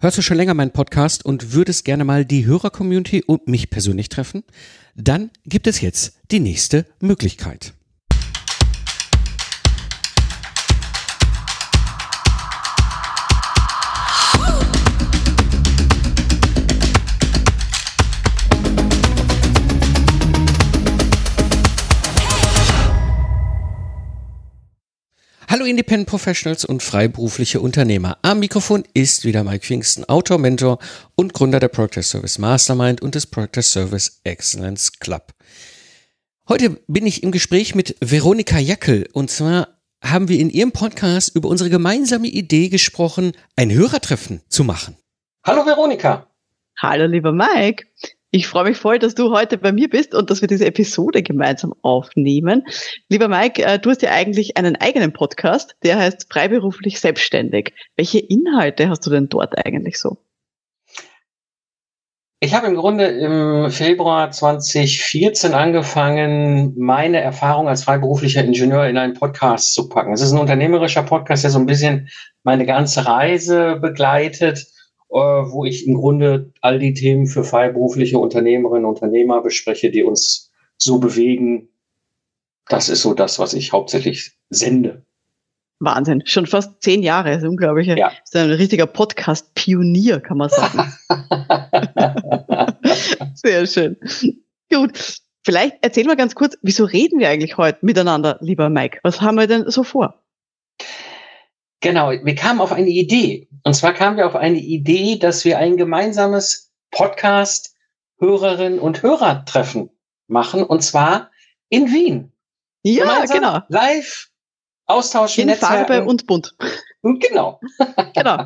Hörst du schon länger meinen Podcast und würdest gerne mal die Hörer-Community und mich persönlich treffen? Dann gibt es jetzt die nächste Möglichkeit. Independent Professionals und freiberufliche Unternehmer. Am Mikrofon ist wieder Mike Pfingsten, Autor, Mentor und Gründer der Project Service Mastermind und des Project Service Excellence Club. Heute bin ich im Gespräch mit Veronika Jackel und zwar haben wir in ihrem Podcast über unsere gemeinsame Idee gesprochen, ein Hörertreffen zu machen. Hallo Veronika. Hallo lieber Mike. Ich freue mich voll, dass du heute bei mir bist und dass wir diese Episode gemeinsam aufnehmen. Lieber Mike, äh, du hast ja eigentlich einen eigenen Podcast, der heißt Freiberuflich Selbstständig. Welche Inhalte hast du denn dort eigentlich so? Ich habe im Grunde im Februar 2014 angefangen, meine Erfahrung als freiberuflicher Ingenieur in einen Podcast zu packen. Es ist ein unternehmerischer Podcast, der so ein bisschen meine ganze Reise begleitet wo ich im Grunde all die Themen für freiberufliche Unternehmerinnen und Unternehmer bespreche, die uns so bewegen. Das ist so das, was ich hauptsächlich sende. Wahnsinn, schon fast zehn Jahre, das ist unglaublich. Ja. Das ist ein richtiger Podcast-Pionier, kann man sagen. Sehr schön. Gut, vielleicht erzähl mal ganz kurz, wieso reden wir eigentlich heute miteinander, lieber Mike? Was haben wir denn so vor? Genau, wir kamen auf eine Idee. Und zwar kamen wir auf eine Idee, dass wir ein gemeinsames Podcast Hörerinnen und Hörertreffen machen. Und zwar in Wien. Ja, Gemeinsam genau. Live austauschen. In Farbe und bunt. Genau. genau.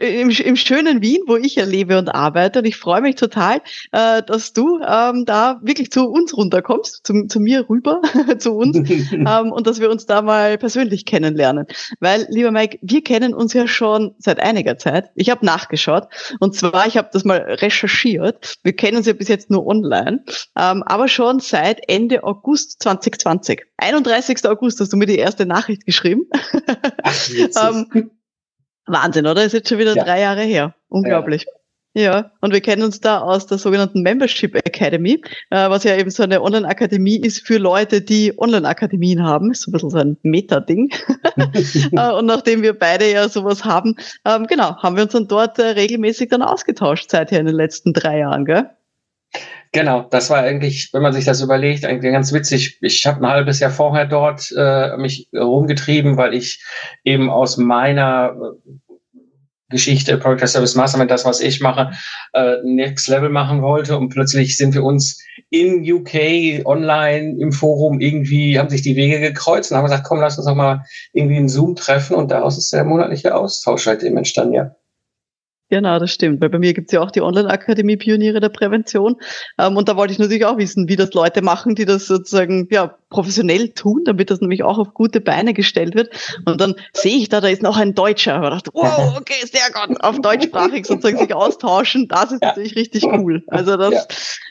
Im, Im, schönen Wien, wo ich ja lebe und arbeite. Und ich freue mich total, äh, dass du ähm, da wirklich zu uns runterkommst, zu, zu mir rüber, zu uns, ähm, und dass wir uns da mal persönlich kennenlernen. Weil, lieber Mike, wir kennen uns ja schon seit einiger Zeit. Ich habe nachgeschaut. Und zwar, ich habe das mal recherchiert. Wir kennen uns ja bis jetzt nur online, ähm, aber schon seit Ende August 2020. 31. August hast du mir die erste Nachricht geschrieben. Ach, Wahnsinn, oder? Ist jetzt schon wieder ja. drei Jahre her. Unglaublich. Ja. Ja, und wir kennen uns da aus der sogenannten Membership Academy, äh, was ja eben so eine Online-Akademie ist für Leute, die Online-Akademien haben. Ist so ein bisschen so ein Meta-Ding. äh, und nachdem wir beide ja sowas haben, ähm, genau, haben wir uns dann dort äh, regelmäßig dann ausgetauscht seither in den letzten drei Jahren, gell? Genau, das war eigentlich, wenn man sich das überlegt, eigentlich ganz witzig. Ich habe ein halbes Jahr vorher dort äh, mich rumgetrieben, weil ich eben aus meiner äh, Geschichte, Project Service Mastermind, das, was ich mache, äh, Next Level machen wollte. Und plötzlich sind wir uns in UK online im Forum irgendwie, haben sich die Wege gekreuzt und haben gesagt, komm, lass uns doch mal irgendwie einen Zoom treffen. Und daraus ist der monatliche Austausch seitdem entstanden, ja. Genau, das stimmt. Weil bei mir gibt's ja auch die Online-Akademie Pioniere der Prävention. Ähm, und da wollte ich natürlich auch wissen, wie das Leute machen, die das sozusagen ja professionell tun, damit das nämlich auch auf gute Beine gestellt wird. Und dann sehe ich da, da ist noch ein Deutscher. Und dachte, wow, okay, sehr gut, auf deutschsprachig sozusagen sich austauschen. Das ist ja. natürlich richtig cool. Also das, ja.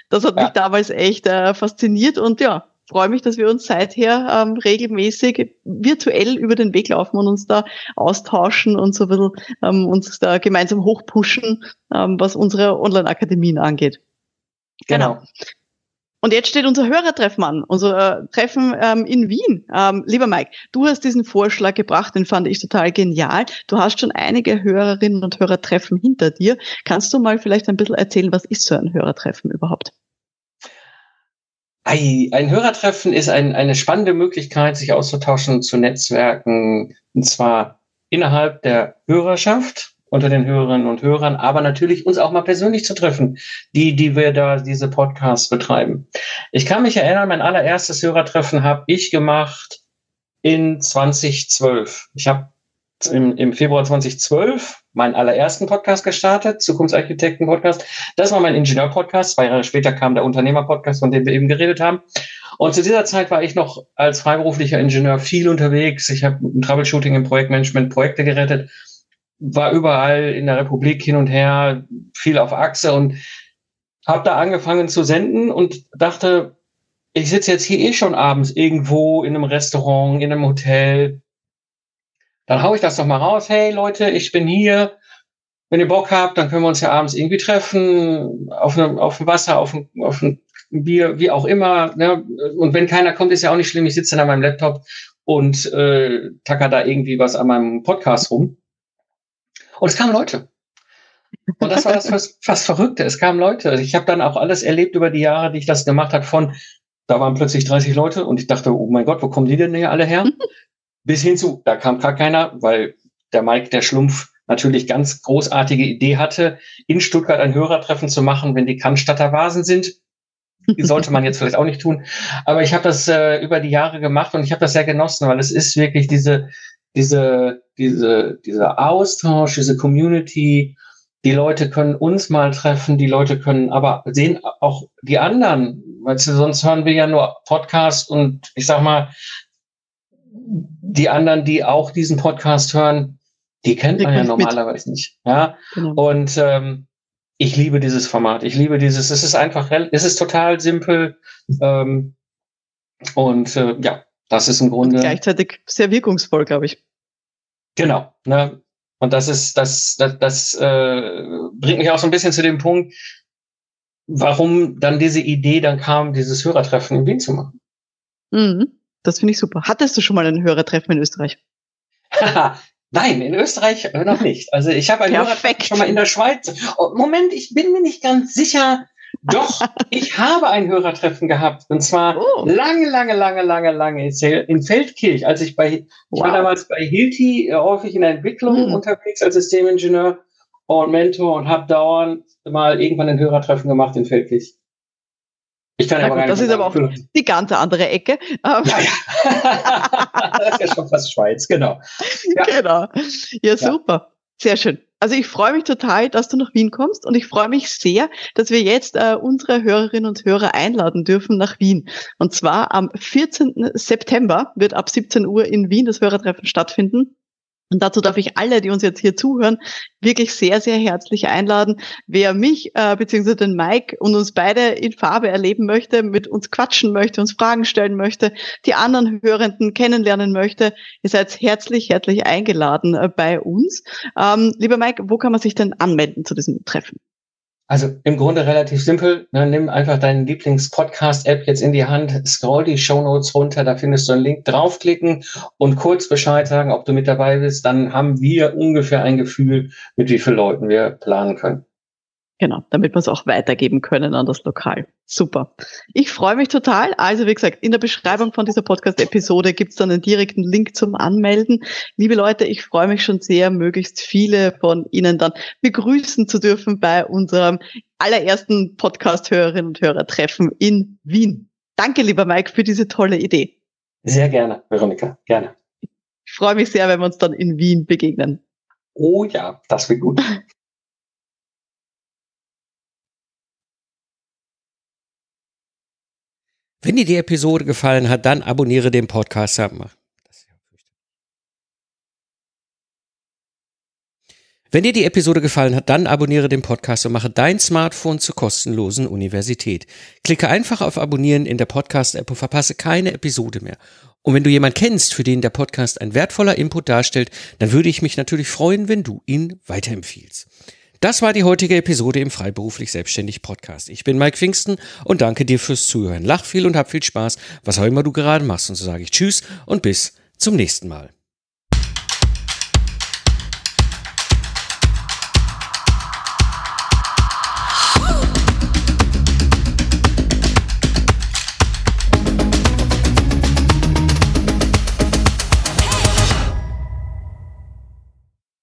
das hat mich damals echt äh, fasziniert und ja, freue mich, dass wir uns seither ähm, regelmäßig virtuell über den Weg laufen und uns da austauschen und so ein bisschen ähm, uns da gemeinsam hochpushen, ähm, was unsere Online-Akademien angeht. Genau. genau. Und jetzt steht unser Hörertreffen an, unser äh, Treffen ähm, in Wien. Ähm, lieber Mike, du hast diesen Vorschlag gebracht, den fand ich total genial. Du hast schon einige Hörerinnen und Hörertreffen hinter dir. Kannst du mal vielleicht ein bisschen erzählen, was ist so ein Hörertreffen überhaupt? Ein Hörertreffen ist ein, eine spannende Möglichkeit, sich auszutauschen, zu netzwerken, und zwar innerhalb der Hörerschaft, unter den Hörerinnen und Hörern, aber natürlich uns auch mal persönlich zu treffen, die, die wir da diese Podcasts betreiben. Ich kann mich erinnern, mein allererstes Hörertreffen habe ich gemacht in 2012. Ich habe im, im Februar 2012 meinen allerersten Podcast gestartet, Zukunftsarchitekten-Podcast. Das war mein Ingenieur-Podcast. Zwei Jahre später kam der Unternehmer-Podcast, von dem wir eben geredet haben. Und zu dieser Zeit war ich noch als freiberuflicher Ingenieur viel unterwegs. Ich habe im Troubleshooting, im Projektmanagement Projekte gerettet, war überall in der Republik hin und her, viel auf Achse und habe da angefangen zu senden und dachte, ich sitze jetzt hier eh schon abends irgendwo in einem Restaurant, in einem Hotel, dann haue ich das doch mal raus. Hey Leute, ich bin hier. wenn ihr Bock habt, dann können wir uns ja abends irgendwie treffen, auf einem, auf dem Wasser, auf einem, auf einem Bier, wie auch immer. Ne? Und wenn keiner kommt, ist ja auch nicht schlimm. Ich sitze dann an meinem Laptop und äh, tacker da irgendwie was an meinem Podcast rum. Und es kamen Leute. Und das war das fast, fast Verrückte. Es kamen Leute. Ich habe dann auch alles erlebt über die Jahre, die ich das gemacht habe, von da waren plötzlich 30 Leute und ich dachte, oh mein Gott, wo kommen die denn hier alle her? Bis hin zu, da kam gar keiner, weil der Mike, der Schlumpf, natürlich ganz großartige Idee hatte, in Stuttgart ein Hörertreffen zu machen, wenn die Cannstatter Vasen sind. Die sollte man jetzt vielleicht auch nicht tun. Aber ich habe das äh, über die Jahre gemacht und ich habe das sehr genossen, weil es ist wirklich diese, diese, diese, dieser Austausch, diese Community. Die Leute können uns mal treffen, die Leute können aber sehen auch die anderen, weil sonst hören wir ja nur Podcast und ich sag mal, die anderen, die auch diesen Podcast hören, die kennt man ja normalerweise mit. nicht. Ja. Genau. Und ähm, ich liebe dieses Format. Ich liebe dieses, es ist einfach, es ist total simpel. Ähm, und äh, ja, das ist im Grunde. Und gleichzeitig sehr wirkungsvoll, glaube ich. Genau. Ne? Und das ist, das, das, das äh, bringt mich auch so ein bisschen zu dem Punkt, warum dann diese Idee dann kam, dieses Hörertreffen in Wien zu machen. Mhm. Das finde ich super. Hattest du schon mal ein Hörertreffen in Österreich? Nein, in Österreich noch nicht. Also ich habe ein Hörertreffen schon mal in der Schweiz. Oh, Moment, ich bin mir nicht ganz sicher. Doch, ich habe ein Hörertreffen gehabt. Und zwar oh. lange, lange, lange, lange, lange in Feldkirch. Als ich bei, wow. ich war damals bei Hilti äh, häufig in der Entwicklung hm. unterwegs als Systemingenieur und Mentor und habe dauernd mal irgendwann ein Hörertreffen gemacht in Feldkirch. Ich kann aber gut, das ist aber auch die ganze andere Ecke. Ja, ja. das ist ja schon fast Schweiz, genau. Ja. Genau. Ja, super. Sehr schön. Also ich freue mich total, dass du nach Wien kommst und ich freue mich sehr, dass wir jetzt äh, unsere Hörerinnen und Hörer einladen dürfen nach Wien. Und zwar am 14. September wird ab 17 Uhr in Wien das Hörertreffen stattfinden. Und dazu darf ich alle, die uns jetzt hier zuhören, wirklich sehr, sehr herzlich einladen. Wer mich äh, bzw. den Mike und uns beide in Farbe erleben möchte, mit uns quatschen möchte, uns Fragen stellen möchte, die anderen Hörenden kennenlernen möchte, ihr seid herzlich, herzlich eingeladen äh, bei uns. Ähm, lieber Mike, wo kann man sich denn anmelden zu diesem Treffen? Also im Grunde relativ simpel. Ne? Nimm einfach deinen Lieblings-Podcast-App jetzt in die Hand, scroll die Show Notes runter, da findest du einen Link, draufklicken und kurz Bescheid sagen, ob du mit dabei bist. Dann haben wir ungefähr ein Gefühl, mit wie vielen Leuten wir planen können. Genau, damit wir es auch weitergeben können an das Lokal. Super. Ich freue mich total. Also wie gesagt, in der Beschreibung von dieser Podcast-Episode gibt es dann einen direkten Link zum Anmelden. Liebe Leute, ich freue mich schon sehr, möglichst viele von Ihnen dann begrüßen zu dürfen bei unserem allerersten Podcast-Hörerinnen und Hörer-Treffen in Wien. Danke, lieber Mike, für diese tolle Idee. Sehr gerne, Veronika, gerne. Ich freue mich sehr, wenn wir uns dann in Wien begegnen. Oh ja, das wird gut. Wenn dir die Episode gefallen hat, dann abonniere den Podcast. Wenn dir die Episode gefallen hat, dann abonniere den Podcast und mache dein Smartphone zur kostenlosen Universität. Klicke einfach auf Abonnieren in der Podcast-App und verpasse keine Episode mehr. Und wenn du jemanden kennst, für den der Podcast ein wertvoller Input darstellt, dann würde ich mich natürlich freuen, wenn du ihn weiterempfiehlst. Das war die heutige Episode im Freiberuflich Selbstständig Podcast. Ich bin Mike Pfingsten und danke dir fürs Zuhören. Lach viel und hab viel Spaß, was auch immer du gerade machst. Und so sage ich Tschüss und bis zum nächsten Mal.